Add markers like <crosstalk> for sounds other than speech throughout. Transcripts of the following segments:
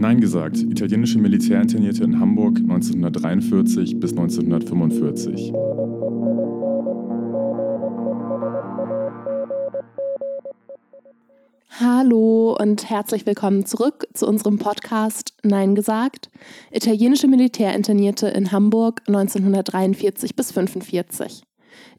Nein gesagt, italienische Militärinternierte in Hamburg 1943 bis 1945. Hallo und herzlich willkommen zurück zu unserem Podcast Nein gesagt. Italienische Militärinternierte in Hamburg 1943 bis 1945.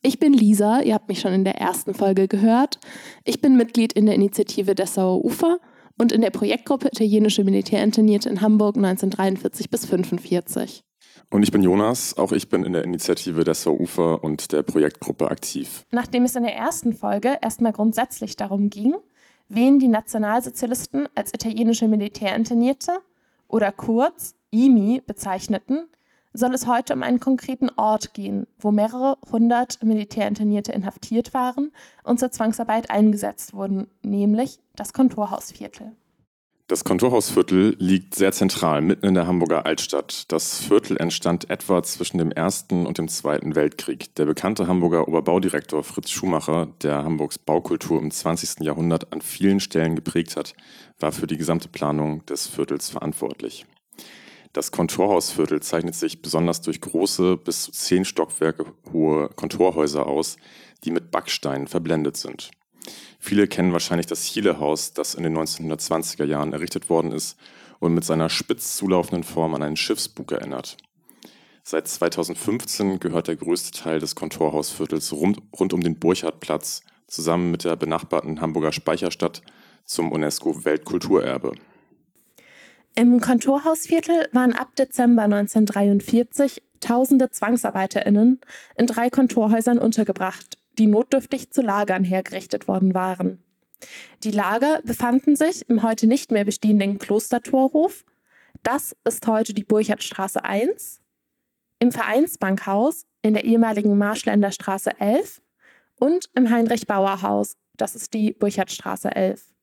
Ich bin Lisa, ihr habt mich schon in der ersten Folge gehört. Ich bin Mitglied in der Initiative Dessauer Ufer und in der Projektgruppe Italienische Militärinternierte in Hamburg 1943 bis 1945. Und ich bin Jonas, auch ich bin in der Initiative Dessauer Ufer und der Projektgruppe aktiv. Nachdem es in der ersten Folge erstmal grundsätzlich darum ging, wen die Nationalsozialisten als italienische Militärinternierte oder kurz IMI bezeichneten, soll es heute um einen konkreten Ort gehen, wo mehrere hundert Militärinternierte inhaftiert waren und zur Zwangsarbeit eingesetzt wurden, nämlich das Kontorhausviertel. Das Kontorhausviertel liegt sehr zentral mitten in der Hamburger Altstadt. Das Viertel entstand etwa zwischen dem Ersten und dem Zweiten Weltkrieg. Der bekannte Hamburger Oberbaudirektor Fritz Schumacher, der Hamburgs Baukultur im 20. Jahrhundert an vielen Stellen geprägt hat, war für die gesamte Planung des Viertels verantwortlich. Das Kontorhausviertel zeichnet sich besonders durch große, bis zu zehn Stockwerke hohe Kontorhäuser aus, die mit Backsteinen verblendet sind. Viele kennen wahrscheinlich das Chiele-Haus, das in den 1920er Jahren errichtet worden ist und mit seiner spitz zulaufenden Form an einen Schiffsbug erinnert. Seit 2015 gehört der größte Teil des Kontorhausviertels rund, rund um den Burchardplatz zusammen mit der benachbarten Hamburger Speicherstadt zum UNESCO-Weltkulturerbe. Im Kontorhausviertel waren ab Dezember 1943 tausende ZwangsarbeiterInnen in drei Kontorhäusern untergebracht, die notdürftig zu Lagern hergerichtet worden waren. Die Lager befanden sich im heute nicht mehr bestehenden Klostertorhof. Das ist heute die Burchardstraße 1, im Vereinsbankhaus in der ehemaligen Marschländer Straße 11 und im Heinrich-Bauer-Haus, das ist die Burchardstraße 11.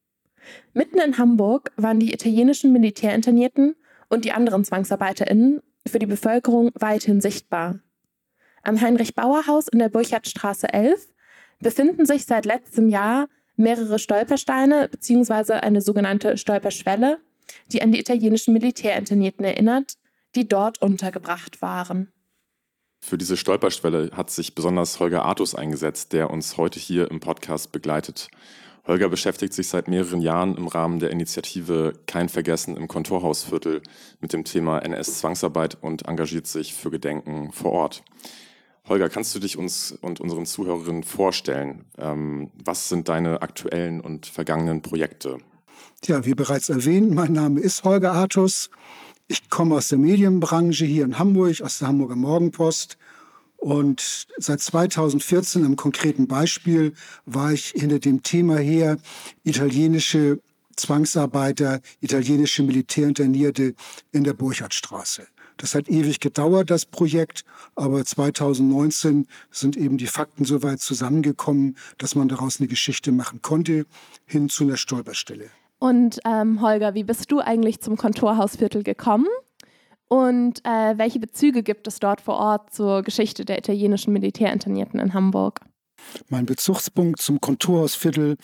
Mitten in Hamburg waren die italienischen Militärinternierten und die anderen ZwangsarbeiterInnen für die Bevölkerung weithin sichtbar. Am Heinrich-Bauer-Haus in der Burchardstraße 11 befinden sich seit letztem Jahr mehrere Stolpersteine bzw. eine sogenannte Stolperschwelle, die an die italienischen Militärinternierten erinnert, die dort untergebracht waren. Für diese Stolperschwelle hat sich besonders Holger Artus eingesetzt, der uns heute hier im Podcast begleitet. Holger beschäftigt sich seit mehreren Jahren im Rahmen der Initiative Kein Vergessen im Kontorhausviertel mit dem Thema NS-Zwangsarbeit und engagiert sich für Gedenken vor Ort. Holger, kannst du dich uns und unseren Zuhörerinnen vorstellen? Ähm, was sind deine aktuellen und vergangenen Projekte? Ja, wie bereits erwähnt, mein Name ist Holger Artus. Ich komme aus der Medienbranche hier in Hamburg, aus der Hamburger Morgenpost. Und seit 2014 am konkreten Beispiel war ich hinter dem Thema her, italienische Zwangsarbeiter, italienische Militärinternierte in der Burchardstraße. Das hat ewig gedauert, das Projekt, aber 2019 sind eben die Fakten so weit zusammengekommen, dass man daraus eine Geschichte machen konnte, hin zu einer Stolperstelle. Und ähm, Holger, wie bist du eigentlich zum Kontorhausviertel gekommen? Und äh, welche Bezüge gibt es dort vor Ort zur Geschichte der italienischen Militärinternierten in Hamburg? Mein Bezugspunkt zum Kontorhausviertel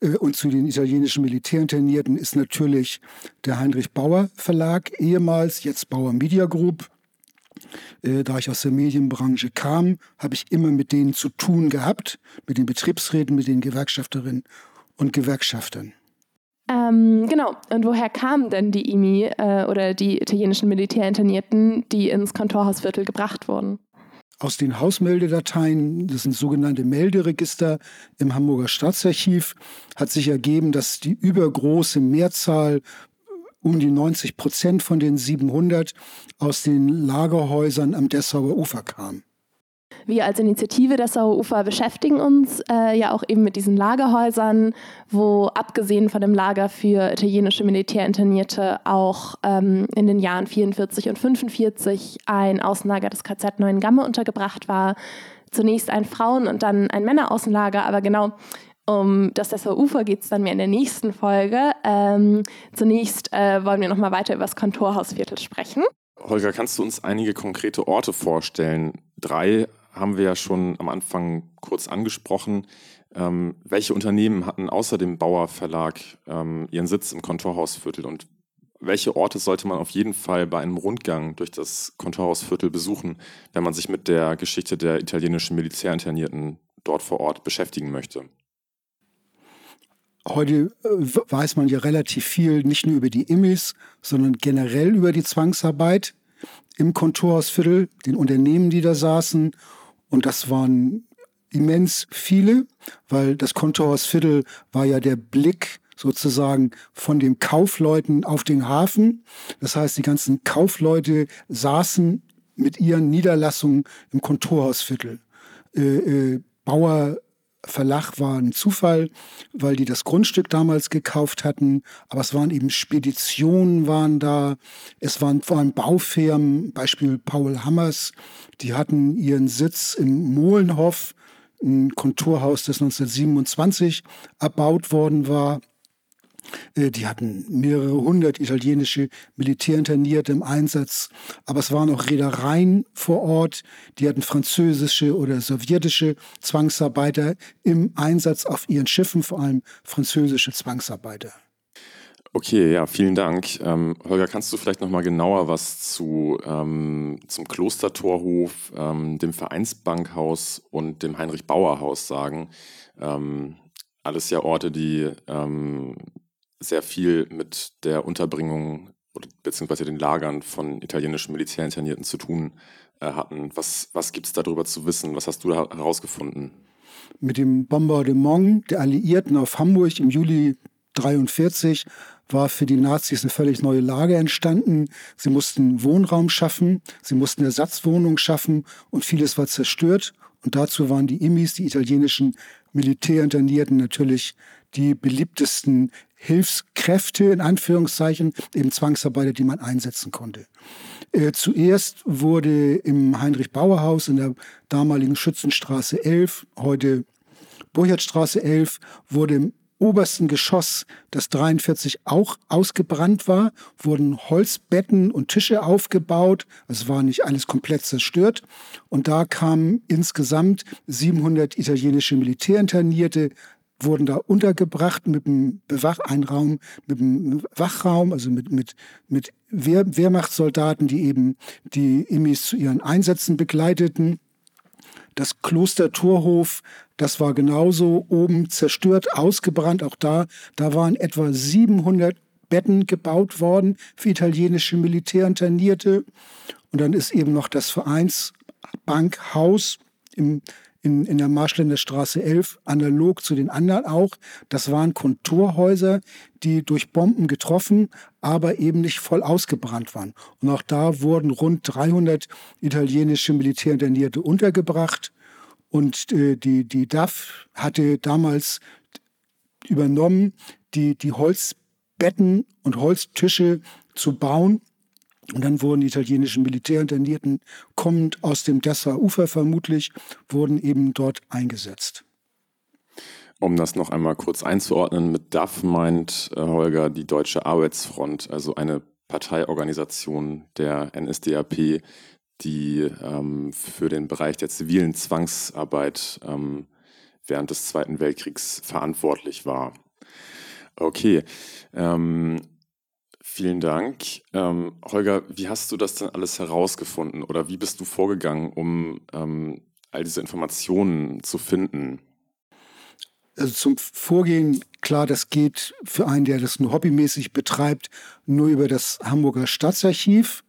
äh, und zu den italienischen Militärinternierten ist natürlich der Heinrich Bauer Verlag, ehemals, jetzt Bauer Media Group. Äh, da ich aus der Medienbranche kam, habe ich immer mit denen zu tun gehabt, mit den Betriebsräten, mit den Gewerkschafterinnen und Gewerkschaftern. Ähm, genau. Und woher kamen denn die IMI äh, oder die italienischen Militärinternierten, die ins Kontorhausviertel gebracht wurden? aus den Hausmeldedateien, das sind sogenannte Melderegister im Hamburger Staatsarchiv, hat sich ergeben, dass die übergroße Mehrzahl um die 90 Prozent von den 700 aus den Lagerhäusern am Dessauer Ufer kam. Wir als Initiative der Sauerufer beschäftigen uns äh, ja auch eben mit diesen Lagerhäusern, wo abgesehen von dem Lager für italienische Militärinternierte auch ähm, in den Jahren 44 und 45 ein Außenlager des KZ Neuengamme untergebracht war. Zunächst ein Frauen- und dann ein Männeraußenlager, aber genau um das Dessauer Ufer geht es dann mehr in der nächsten Folge. Ähm, zunächst äh, wollen wir nochmal weiter über das Kontorhausviertel sprechen. Holger, kannst du uns einige konkrete Orte vorstellen? Drei haben wir ja schon am Anfang kurz angesprochen. Ähm, welche Unternehmen hatten außer dem Bauer Verlag ähm, ihren Sitz im Kontorhausviertel und welche Orte sollte man auf jeden Fall bei einem Rundgang durch das Kontorhausviertel besuchen, wenn man sich mit der Geschichte der italienischen Militärinternierten dort vor Ort beschäftigen möchte? Heute äh, weiß man ja relativ viel, nicht nur über die Immis, sondern generell über die Zwangsarbeit im Kontorhausviertel, den Unternehmen, die da saßen. Und das waren immens viele, weil das Kontorhausviertel war ja der Blick sozusagen von den Kaufleuten auf den Hafen. Das heißt, die ganzen Kaufleute saßen mit ihren Niederlassungen im Kontorhausviertel. Äh, äh, Bauer Verlag war ein Zufall, weil die das Grundstück damals gekauft hatten. Aber es waren eben Speditionen waren da. Es waren vor allem Baufirmen, Beispiel Paul Hammers. Die hatten ihren Sitz im Mohlenhof, ein Konturhaus, das 1927 erbaut worden war. Äh, die hatten mehrere hundert italienische Militärinternierte im Einsatz, aber es waren auch Reedereien vor Ort, die hatten französische oder sowjetische Zwangsarbeiter im Einsatz auf ihren Schiffen, vor allem französische Zwangsarbeiter. Okay, ja, vielen Dank. Ähm, Holger, kannst du vielleicht noch mal genauer was zu, ähm, zum Klostertorhof, ähm, dem Vereinsbankhaus und dem Heinrich-Bauer-Haus sagen? Ähm, alles ja Orte, die ähm, sehr viel mit der Unterbringung bzw. den Lagern von italienischen Militärinternierten zu tun äh, hatten. Was, was gibt es darüber zu wissen? Was hast du da herausgefunden? Mit dem Bombardement der Alliierten auf Hamburg im Juli 1943 war für die Nazis eine völlig neue Lage entstanden. Sie mussten Wohnraum schaffen, sie mussten Ersatzwohnungen schaffen und vieles war zerstört. Und dazu waren die Immis, die italienischen Militärinternierten, natürlich die beliebtesten Hilfskräfte, in Anführungszeichen, eben Zwangsarbeiter, die man einsetzen konnte. Äh, zuerst wurde im Heinrich-Bauer-Haus in der damaligen Schützenstraße 11, heute Burchardstraße 11, wurde obersten Geschoss, das 43 auch ausgebrannt war, wurden Holzbetten und Tische aufgebaut. Es war nicht alles komplett zerstört. Und da kamen insgesamt 700 italienische Militärinternierte, wurden da untergebracht mit einem Bewacheinraum, mit einem Wachraum, also mit, mit, mit Wehr, Wehrmachtssoldaten, die eben die Immis zu ihren Einsätzen begleiteten. Das Kloster Torhof, das war genauso oben zerstört, ausgebrannt. Auch da, da waren etwa 700 Betten gebaut worden für italienische Militärinternierte. Und dann ist eben noch das Vereinsbankhaus im in, in der Marschländer Straße 11, analog zu den anderen auch. Das waren Kontorhäuser, die durch Bomben getroffen, aber eben nicht voll ausgebrannt waren. Und auch da wurden rund 300 italienische Militärinternierte untergebracht. Und äh, die, die DAF hatte damals übernommen, die, die Holzbetten und Holztische zu bauen und dann wurden die italienischen Militärinternierten, kommend aus dem Dessauer Ufer vermutlich, wurden eben dort eingesetzt. Um das noch einmal kurz einzuordnen, mit DAF meint äh, Holger die Deutsche Arbeitsfront, also eine Parteiorganisation der NSDAP, die ähm, für den Bereich der zivilen Zwangsarbeit ähm, während des Zweiten Weltkriegs verantwortlich war. Okay. Ähm, Vielen Dank. Ähm, Holger, wie hast du das denn alles herausgefunden oder wie bist du vorgegangen, um ähm, all diese Informationen zu finden? Also zum Vorgehen, klar, das geht für einen, der das nur hobbymäßig betreibt, nur über das Hamburger Staatsarchiv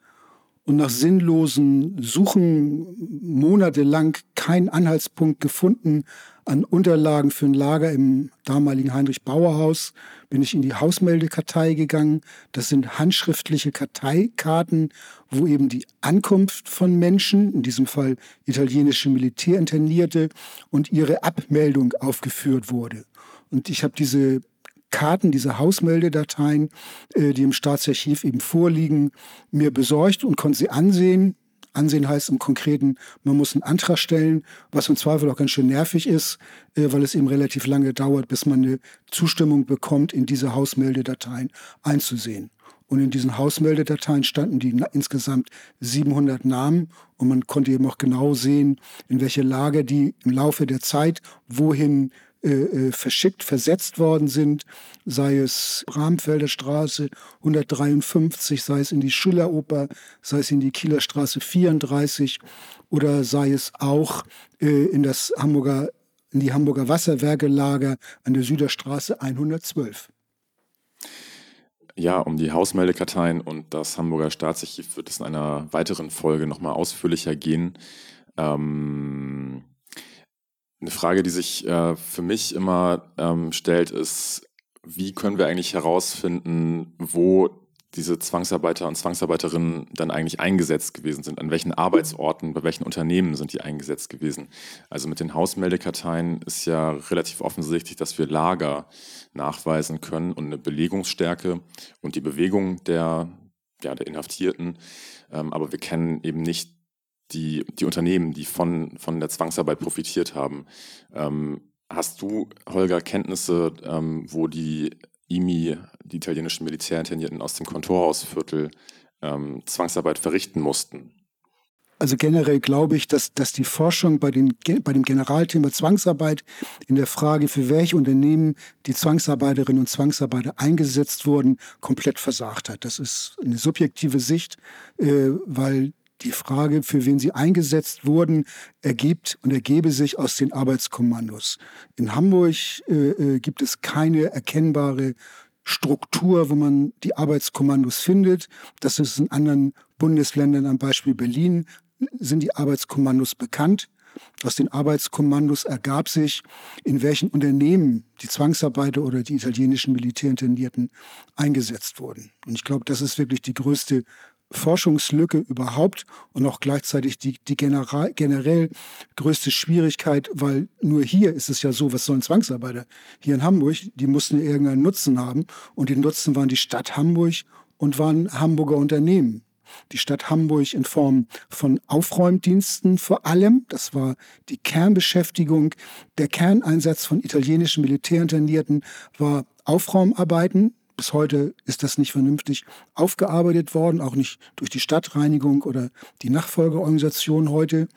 und nach sinnlosen Suchen monatelang keinen Anhaltspunkt gefunden an Unterlagen für ein Lager im damaligen Heinrich-Bauer-Haus, bin ich in die Hausmeldekartei gegangen. Das sind handschriftliche Karteikarten, wo eben die Ankunft von Menschen, in diesem Fall italienische Militärinternierte, und ihre Abmeldung aufgeführt wurde. Und ich habe diese Karten, diese Hausmeldedateien, äh, die im Staatsarchiv eben vorliegen, mir besorgt und konnte sie ansehen. Ansehen heißt im Konkreten, man muss einen Antrag stellen, was im Zweifel auch ganz schön nervig ist, äh, weil es eben relativ lange dauert, bis man eine Zustimmung bekommt, in diese Hausmeldedateien einzusehen. Und in diesen Hausmeldedateien standen die insgesamt 700 Namen und man konnte eben auch genau sehen, in welche Lage die im Laufe der Zeit wohin äh, äh, verschickt, versetzt worden sind, sei es Bramfelder Straße 153, sei es in die Schilleroper, sei es in die Kieler Straße 34 oder sei es auch äh, in das Hamburger in die Hamburger Wasserwerkelager an der Süderstraße 112. Ja, um die Hausmeldekarteien und das Hamburger Staatsarchiv wird es in einer weiteren Folge nochmal ausführlicher gehen. Ähm, eine Frage, die sich äh, für mich immer ähm, stellt, ist, wie können wir eigentlich herausfinden, wo diese Zwangsarbeiter und Zwangsarbeiterinnen dann eigentlich eingesetzt gewesen sind. An welchen Arbeitsorten, bei welchen Unternehmen sind die eingesetzt gewesen? Also mit den Hausmeldekarteien ist ja relativ offensichtlich, dass wir Lager nachweisen können und eine Belegungsstärke und die Bewegung der, ja, der Inhaftierten. Ähm, aber wir kennen eben nicht die, die Unternehmen, die von, von der Zwangsarbeit profitiert haben. Ähm, hast du, Holger, Kenntnisse, ähm, wo die IMI, die italienischen Militärinternierten aus dem Kontorhausviertel, ähm, Zwangsarbeit verrichten mussten? Also generell glaube ich, dass, dass die Forschung bei, den, bei dem Generalthema Zwangsarbeit in der Frage, für welche Unternehmen die Zwangsarbeiterinnen und Zwangsarbeiter eingesetzt wurden, komplett versagt hat. Das ist eine subjektive Sicht, äh, weil die Frage, für wen sie eingesetzt wurden, ergibt und ergebe sich aus den Arbeitskommandos. In Hamburg äh, äh, gibt es keine erkennbare Struktur, wo man die Arbeitskommandos findet. Das ist in anderen Bundesländern, am Beispiel Berlin, sind die Arbeitskommandos bekannt. Aus den Arbeitskommandos ergab sich, in welchen Unternehmen die Zwangsarbeiter oder die italienischen Militärinternierten eingesetzt wurden. Und ich glaube, das ist wirklich die größte Forschungslücke überhaupt und auch gleichzeitig die, die generell größte Schwierigkeit, weil nur hier ist es ja so, was sollen Zwangsarbeiter? Hier in Hamburg, die mussten irgendeinen Nutzen haben und die Nutzen waren die Stadt Hamburg und waren Hamburger Unternehmen. Die Stadt Hamburg in Form von Aufräumdiensten vor allem, das war die Kernbeschäftigung, der Kerneinsatz von italienischen Militärinternierten war Aufraumarbeiten, bis heute ist das nicht vernünftig aufgearbeitet worden, auch nicht durch die Stadtreinigung oder die Nachfolgeorganisation heute.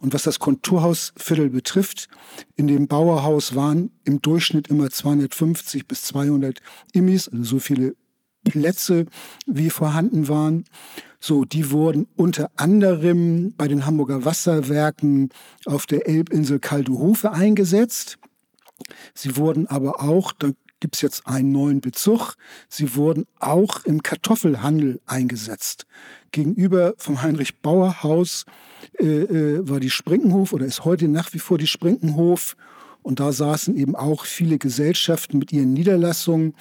Und was das Konturhausviertel betrifft, in dem Bauerhaus waren im Durchschnitt immer 250 bis 200 Immis, also so viele Plätze wie vorhanden waren. So, die wurden unter anderem bei den Hamburger Wasserwerken auf der Elbinsel Kaldehofe eingesetzt. Sie wurden aber auch, da gibt es jetzt einen neuen Bezug. Sie wurden auch im Kartoffelhandel eingesetzt. Gegenüber vom Heinrich Bauer Haus äh, äh, war die Sprinkenhof oder ist heute nach wie vor die Sprinkenhof. Und da saßen eben auch viele Gesellschaften mit ihren Niederlassungen.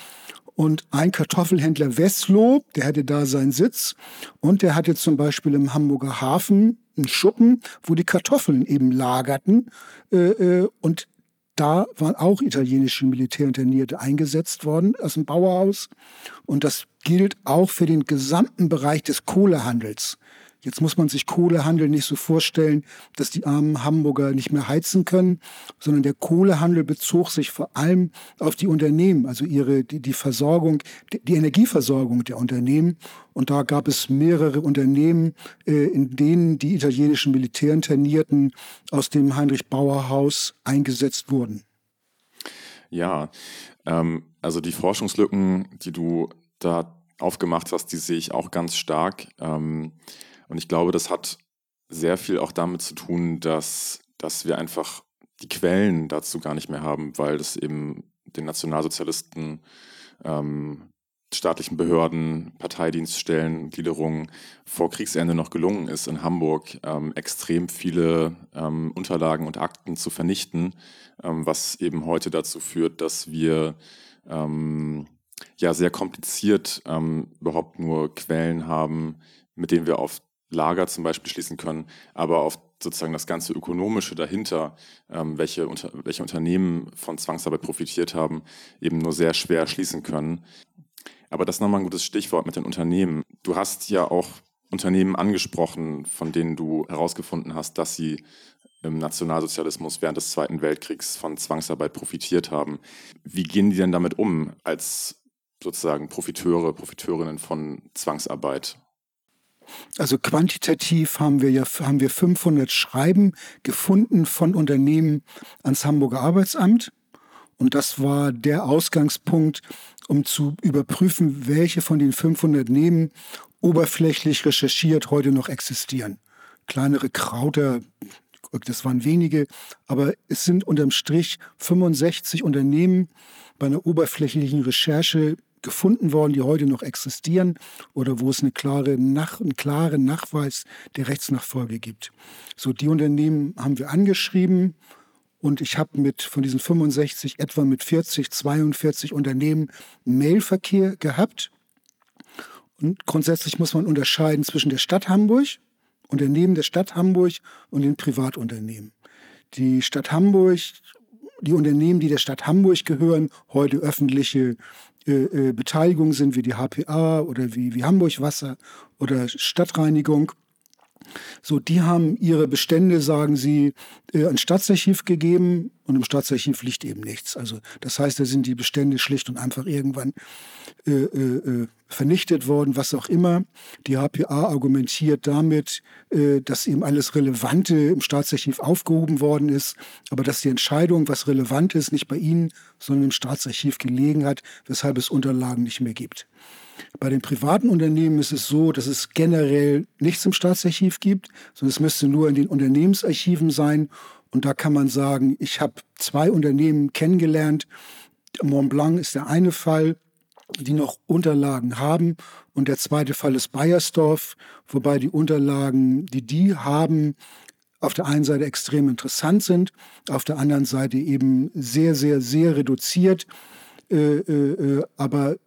Und ein Kartoffelhändler Wesslow, der hatte da seinen Sitz. Und der hatte zum Beispiel im Hamburger Hafen einen Schuppen, wo die Kartoffeln eben lagerten. Äh, äh und da waren auch italienische Militärinternierte eingesetzt worden aus dem Bauerhaus. Und das gilt auch für den gesamten Bereich des Kohlehandels. Jetzt muss man sich Kohlehandel nicht so vorstellen, dass die armen Hamburger nicht mehr heizen können, sondern der Kohlehandel bezog sich vor allem auf die Unternehmen, also ihre, die, die Versorgung, die, die Energieversorgung der Unternehmen. Und da gab es mehrere Unternehmen, äh, in denen die italienischen Militärinternierten aus dem Heinrich Bauer Haus eingesetzt wurden. Ja, ähm, also die Forschungslücken, die du da aufgemacht hast, die sehe ich auch ganz stark. Ähm, und ich glaube, das hat sehr viel auch damit zu tun, dass, dass wir einfach die Quellen dazu gar nicht mehr haben, weil das eben den Nationalsozialisten, ähm, staatlichen Behörden, Parteidienststellen, Gliederungen vor Kriegsende noch gelungen ist, in Hamburg ähm, extrem viele ähm, Unterlagen und Akten zu vernichten, ähm, was eben heute dazu führt, dass wir ähm, ja sehr kompliziert ähm, überhaupt nur Quellen haben, mit denen wir auf Lager zum Beispiel schließen können, aber auf sozusagen das ganze Ökonomische dahinter, ähm, welche, unter, welche Unternehmen von Zwangsarbeit profitiert haben, eben nur sehr schwer schließen können. Aber das ist nochmal ein gutes Stichwort mit den Unternehmen. Du hast ja auch Unternehmen angesprochen, von denen du herausgefunden hast, dass sie im Nationalsozialismus während des Zweiten Weltkriegs von Zwangsarbeit profitiert haben. Wie gehen die denn damit um als sozusagen Profiteure, Profiteurinnen von Zwangsarbeit? Also quantitativ haben wir ja haben wir 500 Schreiben gefunden von Unternehmen ans Hamburger Arbeitsamt Und das war der Ausgangspunkt, um zu überprüfen, welche von den 500 Nehmen oberflächlich recherchiert heute noch existieren. Kleinere Krauter, das waren wenige, aber es sind unterm Strich 65 Unternehmen bei einer oberflächlichen Recherche gefunden worden, die heute noch existieren oder wo es eine klare Nach einen klaren Nachweis der Rechtsnachfolge gibt. So, die Unternehmen haben wir angeschrieben und ich habe mit von diesen 65 etwa mit 40, 42 Unternehmen Mailverkehr gehabt. Und grundsätzlich muss man unterscheiden zwischen der Stadt Hamburg, Unternehmen der Stadt Hamburg und den Privatunternehmen. Die Stadt Hamburg, die Unternehmen, die der Stadt Hamburg gehören, heute öffentliche äh, äh, Beteiligungen sind, wie die HPA oder wie, wie Hamburg Wasser oder Stadtreinigung, so, die haben ihre Bestände, sagen sie, äh, ein Staatsarchiv gegeben und im Staatsarchiv liegt eben nichts. Also das heißt, da sind die Bestände schlicht und einfach irgendwann äh, äh, äh vernichtet worden, was auch immer. Die HPA argumentiert damit, äh, dass eben alles Relevante im Staatsarchiv aufgehoben worden ist, aber dass die Entscheidung, was relevant ist, nicht bei ihnen, sondern im Staatsarchiv gelegen hat, weshalb es Unterlagen nicht mehr gibt. Bei den privaten Unternehmen ist es so, dass es generell nichts im Staatsarchiv gibt, sondern es müsste nur in den Unternehmensarchiven sein. Und da kann man sagen, ich habe zwei Unternehmen kennengelernt. Mont Blanc ist der eine Fall, die noch Unterlagen haben. Und der zweite Fall ist Bayersdorf, wobei die Unterlagen, die die haben, auf der einen Seite extrem interessant sind, auf der anderen Seite eben sehr, sehr, sehr reduziert. Äh, äh, äh aber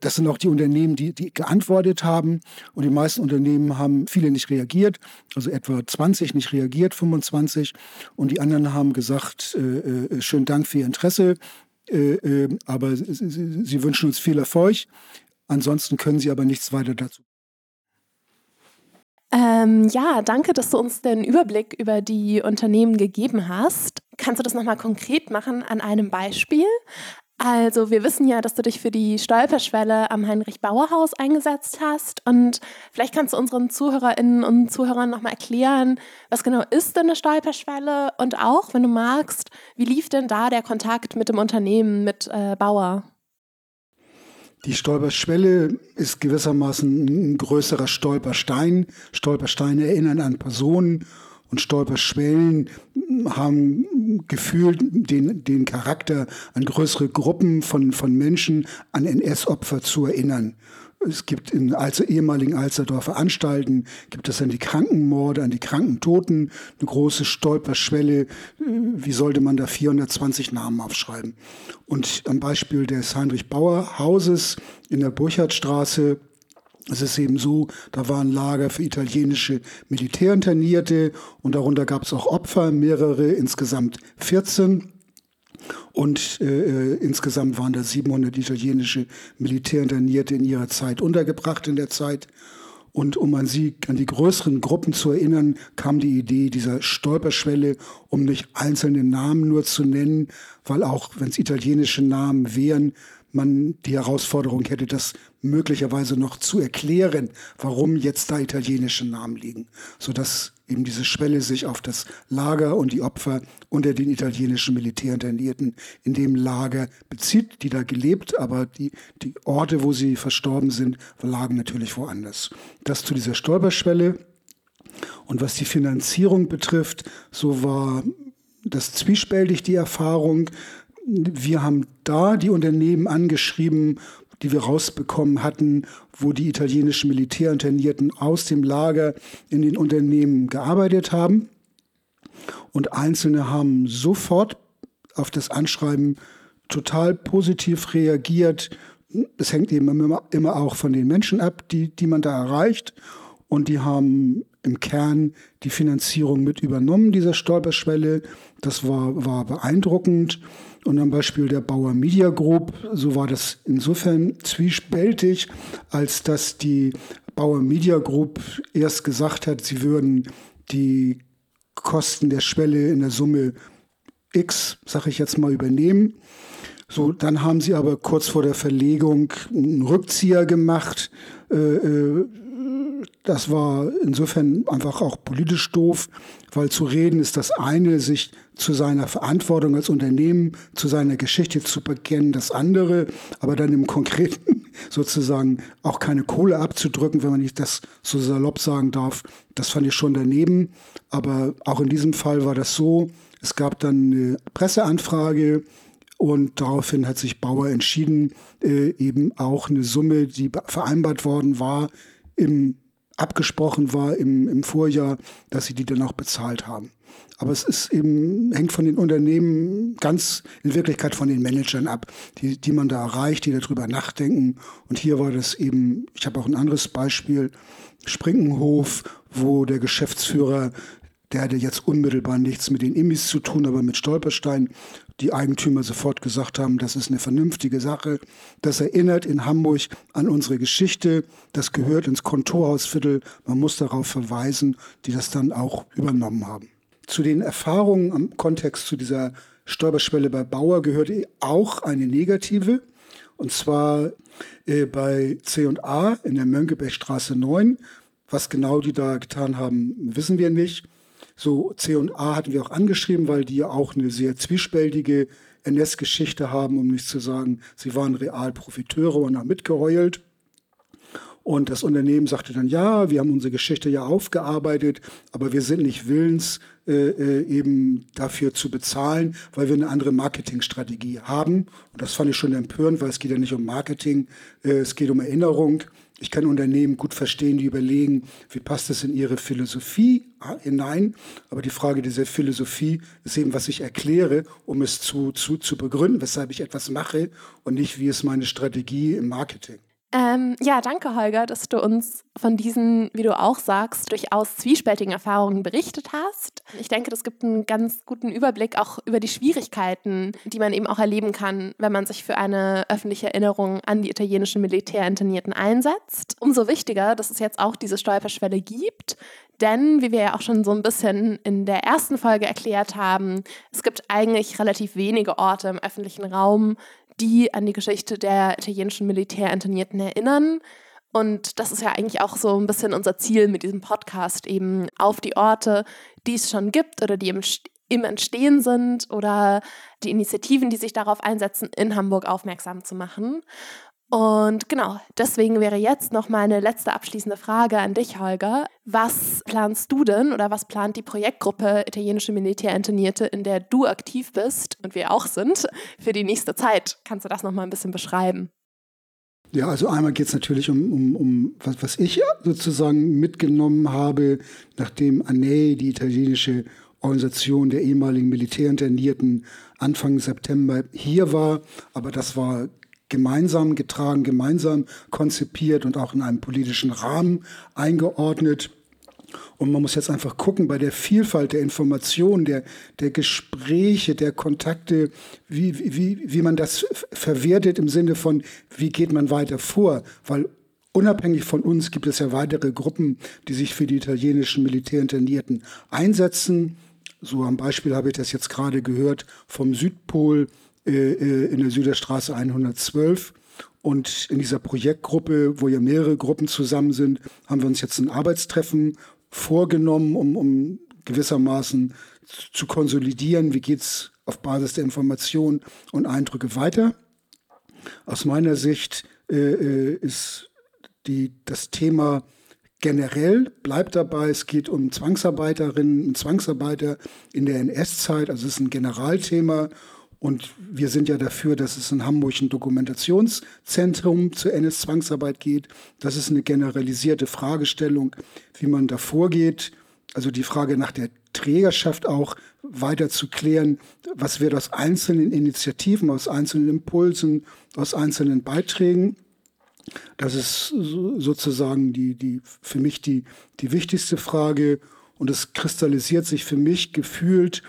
das sind auch die Unternehmen, die, die geantwortet haben. Und die meisten Unternehmen haben viele nicht reagiert, also etwa 20 nicht reagiert, 25. Und die anderen haben gesagt, äh, äh, schönen Dank für Ihr Interesse, äh, äh, aber sie, sie wünschen uns viel Erfolg. Ansonsten können sie aber nichts weiter dazu. Ähm, ja, danke, dass du uns den Überblick über die Unternehmen gegeben hast. Kannst du das nochmal konkret machen an einem Beispiel? Also wir wissen ja, dass du dich für die Stolperschwelle am Heinrich-Bauer-Haus eingesetzt hast und vielleicht kannst du unseren Zuhörerinnen und Zuhörern nochmal erklären, was genau ist denn eine Stolperschwelle und auch, wenn du magst, wie lief denn da der Kontakt mit dem Unternehmen, mit äh, Bauer? Die Stolperschwelle ist gewissermaßen ein größerer Stolperstein. Stolpersteine erinnern an Personen und Stolperschwellen haben gefühlt den, den Charakter, an größere Gruppen von, von Menschen an NS-Opfer zu erinnern. Es gibt in Alzer, ehemaligen Alsterdorfer Anstalten, gibt es an die Krankenmorde, an die Krankentoten eine große Stolperschwelle. Wie sollte man da 420 Namen aufschreiben? Und am Beispiel des Heinrich Bauer Hauses in der Burchardstraße es ist eben so, da waren Lager für italienische Militärinternierte und darunter gab es auch Opfer, mehrere, insgesamt 14. Und äh, äh, insgesamt waren da 700 italienische Militärinternierte in ihrer Zeit untergebracht in der Zeit. Und um an sie, an die größeren Gruppen zu erinnern, kam die Idee dieser Stolperschwelle, um nicht einzelne Namen nur zu nennen, weil auch wenn es italienische Namen wären, man die Herausforderung hätte, das möglicherweise noch zu erklären, warum jetzt da italienische Namen liegen, sodass eben diese Schwelle sich auf das Lager und die Opfer unter den italienischen Militärinternierten in dem Lager bezieht, die da gelebt, aber die, die Orte, wo sie verstorben sind, lagen natürlich woanders. Das zu dieser Stolperschwelle. Und was die Finanzierung betrifft, so war das zwiespältig die Erfahrung. Wir haben da die Unternehmen angeschrieben, die wir rausbekommen hatten, wo die italienischen Militärinternierten aus dem Lager in den Unternehmen gearbeitet haben. Und Einzelne haben sofort auf das Anschreiben total positiv reagiert. Es hängt eben immer, auch von den Menschen ab, die, die man da erreicht. Und die haben im Kern die Finanzierung mit übernommen, dieser Stolperschwelle. Das war, war beeindruckend. Und am Beispiel der Bauer Media Group, so war das insofern zwiespältig, als dass die Bauer Media Group erst gesagt hat, sie würden die Kosten der Schwelle in der Summe X, sage ich jetzt mal, übernehmen. So, dann haben sie aber kurz vor der Verlegung einen Rückzieher gemacht. Äh, äh, das war insofern einfach auch politisch doof, weil zu reden ist das eine, sich zu seiner Verantwortung als Unternehmen, zu seiner Geschichte zu bekennen, das andere, aber dann im Konkreten <laughs> sozusagen auch keine Kohle abzudrücken, wenn man nicht das so salopp sagen darf, das fand ich schon daneben. Aber auch in diesem Fall war das so, es gab dann eine Presseanfrage, und daraufhin hat sich Bauer entschieden, äh, eben auch eine Summe, die vereinbart worden war, im, abgesprochen war im, im Vorjahr, dass sie die dann auch bezahlt haben. Aber es ist eben, hängt von den Unternehmen ganz in Wirklichkeit von den Managern ab, die, die man da erreicht, die darüber nachdenken. Und hier war das eben, ich habe auch ein anderes Beispiel, Sprinkenhof, wo der Geschäftsführer der hatte jetzt unmittelbar nichts mit den Immis zu tun, aber mit Stolperstein. Die Eigentümer sofort gesagt haben, das ist eine vernünftige Sache. Das erinnert in Hamburg an unsere Geschichte. Das gehört ins Kontorhausviertel. Man muss darauf verweisen, die das dann auch übernommen haben. Zu den Erfahrungen am Kontext zu dieser Stolperschwelle bei Bauer gehört auch eine negative. Und zwar äh, bei C&A in der Mönckebergstraße 9. Was genau die da getan haben, wissen wir nicht. So C&A hatten wir auch angeschrieben, weil die ja auch eine sehr zwiespältige NS-Geschichte haben, um nicht zu sagen, sie waren real Profiteure und haben mitgeheult. Und das Unternehmen sagte dann, ja, wir haben unsere Geschichte ja aufgearbeitet, aber wir sind nicht willens, äh, äh eben dafür zu bezahlen, weil wir eine andere Marketingstrategie haben. Und das fand ich schon empörend, weil es geht ja nicht um Marketing, äh, es geht um Erinnerung. Ich kann Unternehmen gut verstehen, die überlegen, wie passt das in ihre Philosophie hinein. Aber die Frage dieser Philosophie ist eben, was ich erkläre, um es zu, zu, zu begründen, weshalb ich etwas mache und nicht, wie ist meine Strategie im Marketing. Ähm, ja, danke, Holger, dass du uns von diesen, wie du auch sagst, durchaus zwiespältigen Erfahrungen berichtet hast. Ich denke, das gibt einen ganz guten Überblick auch über die Schwierigkeiten, die man eben auch erleben kann, wenn man sich für eine öffentliche Erinnerung an die italienischen Militärinternierten einsetzt. Umso wichtiger, dass es jetzt auch diese Stolperschwelle gibt, denn, wie wir ja auch schon so ein bisschen in der ersten Folge erklärt haben, es gibt eigentlich relativ wenige Orte im öffentlichen Raum, die an die Geschichte der italienischen Militärinternierten erinnern. Und das ist ja eigentlich auch so ein bisschen unser Ziel mit diesem Podcast, eben auf die Orte, die es schon gibt oder die im, im Entstehen sind oder die Initiativen, die sich darauf einsetzen, in Hamburg aufmerksam zu machen. Und genau, deswegen wäre jetzt noch meine letzte abschließende Frage an dich, Holger. Was planst du denn oder was plant die Projektgruppe Italienische Militärinternierte, in der du aktiv bist und wir auch sind, für die nächste Zeit? Kannst du das noch mal ein bisschen beschreiben? Ja, also einmal geht es natürlich um, um, um was, was ich sozusagen mitgenommen habe, nachdem ANEI, die italienische Organisation der ehemaligen Militärinternierten, Anfang September hier war. Aber das war gemeinsam getragen, gemeinsam konzipiert und auch in einem politischen Rahmen eingeordnet. Und man muss jetzt einfach gucken, bei der Vielfalt der Informationen, der, der Gespräche, der Kontakte, wie, wie, wie man das verwertet im Sinne von, wie geht man weiter vor? Weil unabhängig von uns gibt es ja weitere Gruppen, die sich für die italienischen Militärinternierten einsetzen. So am Beispiel habe ich das jetzt gerade gehört vom Südpol in der Süderstraße 112. Und in dieser Projektgruppe, wo ja mehrere Gruppen zusammen sind, haben wir uns jetzt ein Arbeitstreffen vorgenommen, um, um gewissermaßen zu konsolidieren, wie geht es auf Basis der Informationen und Eindrücke weiter. Aus meiner Sicht äh, äh, ist die, das Thema generell, bleibt dabei, es geht um Zwangsarbeiterinnen und Zwangsarbeiter in der NS-Zeit, also es ist ein Generalthema und wir sind ja dafür, dass es in Hamburg ein Dokumentationszentrum zur NS-Zwangsarbeit geht. Das ist eine generalisierte Fragestellung, wie man da vorgeht. Also die Frage nach der Trägerschaft auch weiter zu klären. Was wird aus einzelnen Initiativen, aus einzelnen Impulsen, aus einzelnen Beiträgen? Das ist sozusagen die, die, für mich die, die wichtigste Frage. Und es kristallisiert sich für mich gefühlt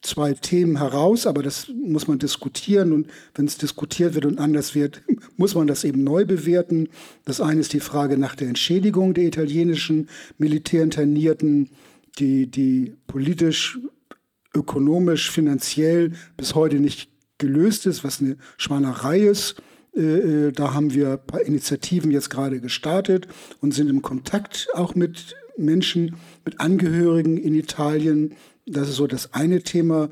zwei Themen heraus, aber das muss man diskutieren und wenn es diskutiert wird und anders wird, <laughs> muss man das eben neu bewerten. Das eine ist die Frage nach der Entschädigung der italienischen Militärinternierten, die, die politisch, ökonomisch, finanziell bis heute nicht gelöst ist, was eine Schwanerei ist. Äh, äh, da haben wir ein paar Initiativen jetzt gerade gestartet und sind im Kontakt auch mit Menschen, mit Angehörigen in Italien. Das ist so das eine Thema.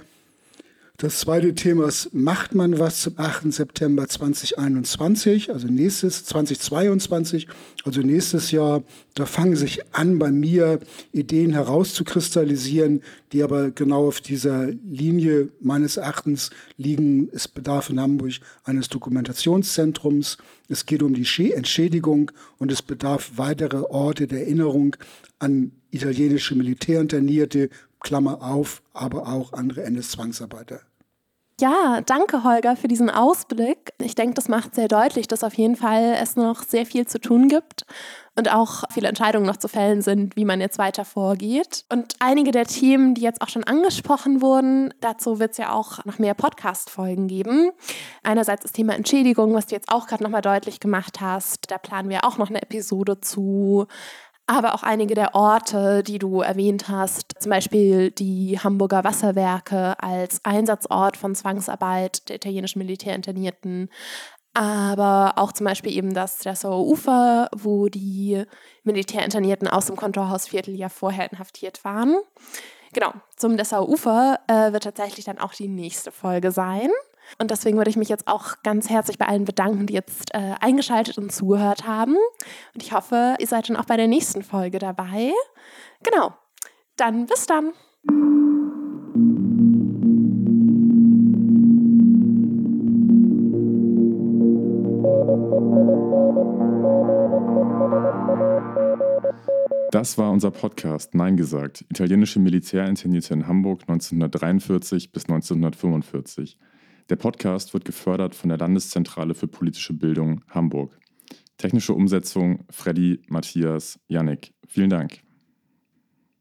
Das zweite Thema ist, macht man was zum 8. September 2021, also nächstes 2022, also nächstes Jahr. Da fangen sich an, bei mir Ideen herauszukristallisieren, die aber genau auf dieser Linie meines Erachtens liegen. Es bedarf in Hamburg eines Dokumentationszentrums. Es geht um die Entschädigung und es bedarf weitere Orte der Erinnerung an italienische Militärinternierte, Klammer auf, aber auch andere NS-Zwangsarbeiter. Ja, danke Holger für diesen Ausblick. Ich denke, das macht sehr deutlich, dass auf jeden Fall es noch sehr viel zu tun gibt und auch viele Entscheidungen noch zu fällen sind, wie man jetzt weiter vorgeht. Und einige der Themen, die jetzt auch schon angesprochen wurden, dazu wird es ja auch noch mehr Podcast-Folgen geben. Einerseits das Thema Entschädigung, was du jetzt auch gerade nochmal deutlich gemacht hast. Da planen wir auch noch eine Episode zu aber auch einige der Orte, die du erwähnt hast, zum Beispiel die Hamburger Wasserwerke als Einsatzort von Zwangsarbeit der italienischen Militärinternierten, aber auch zum Beispiel eben das Dessauer Ufer, wo die Militärinternierten aus dem Kontorhausviertel ja vorher inhaftiert waren. Genau, zum Dessauer Ufer äh, wird tatsächlich dann auch die nächste Folge sein. Und deswegen würde ich mich jetzt auch ganz herzlich bei allen bedanken, die jetzt äh, eingeschaltet und zugehört haben. Und ich hoffe, ihr seid dann auch bei der nächsten Folge dabei. Genau. Dann bis dann. Das war unser Podcast Nein gesagt. Italienische Militärinternierte in Hamburg 1943 bis 1945. Der Podcast wird gefördert von der Landeszentrale für politische Bildung Hamburg. Technische Umsetzung Freddy, Matthias, Yannick. Vielen Dank.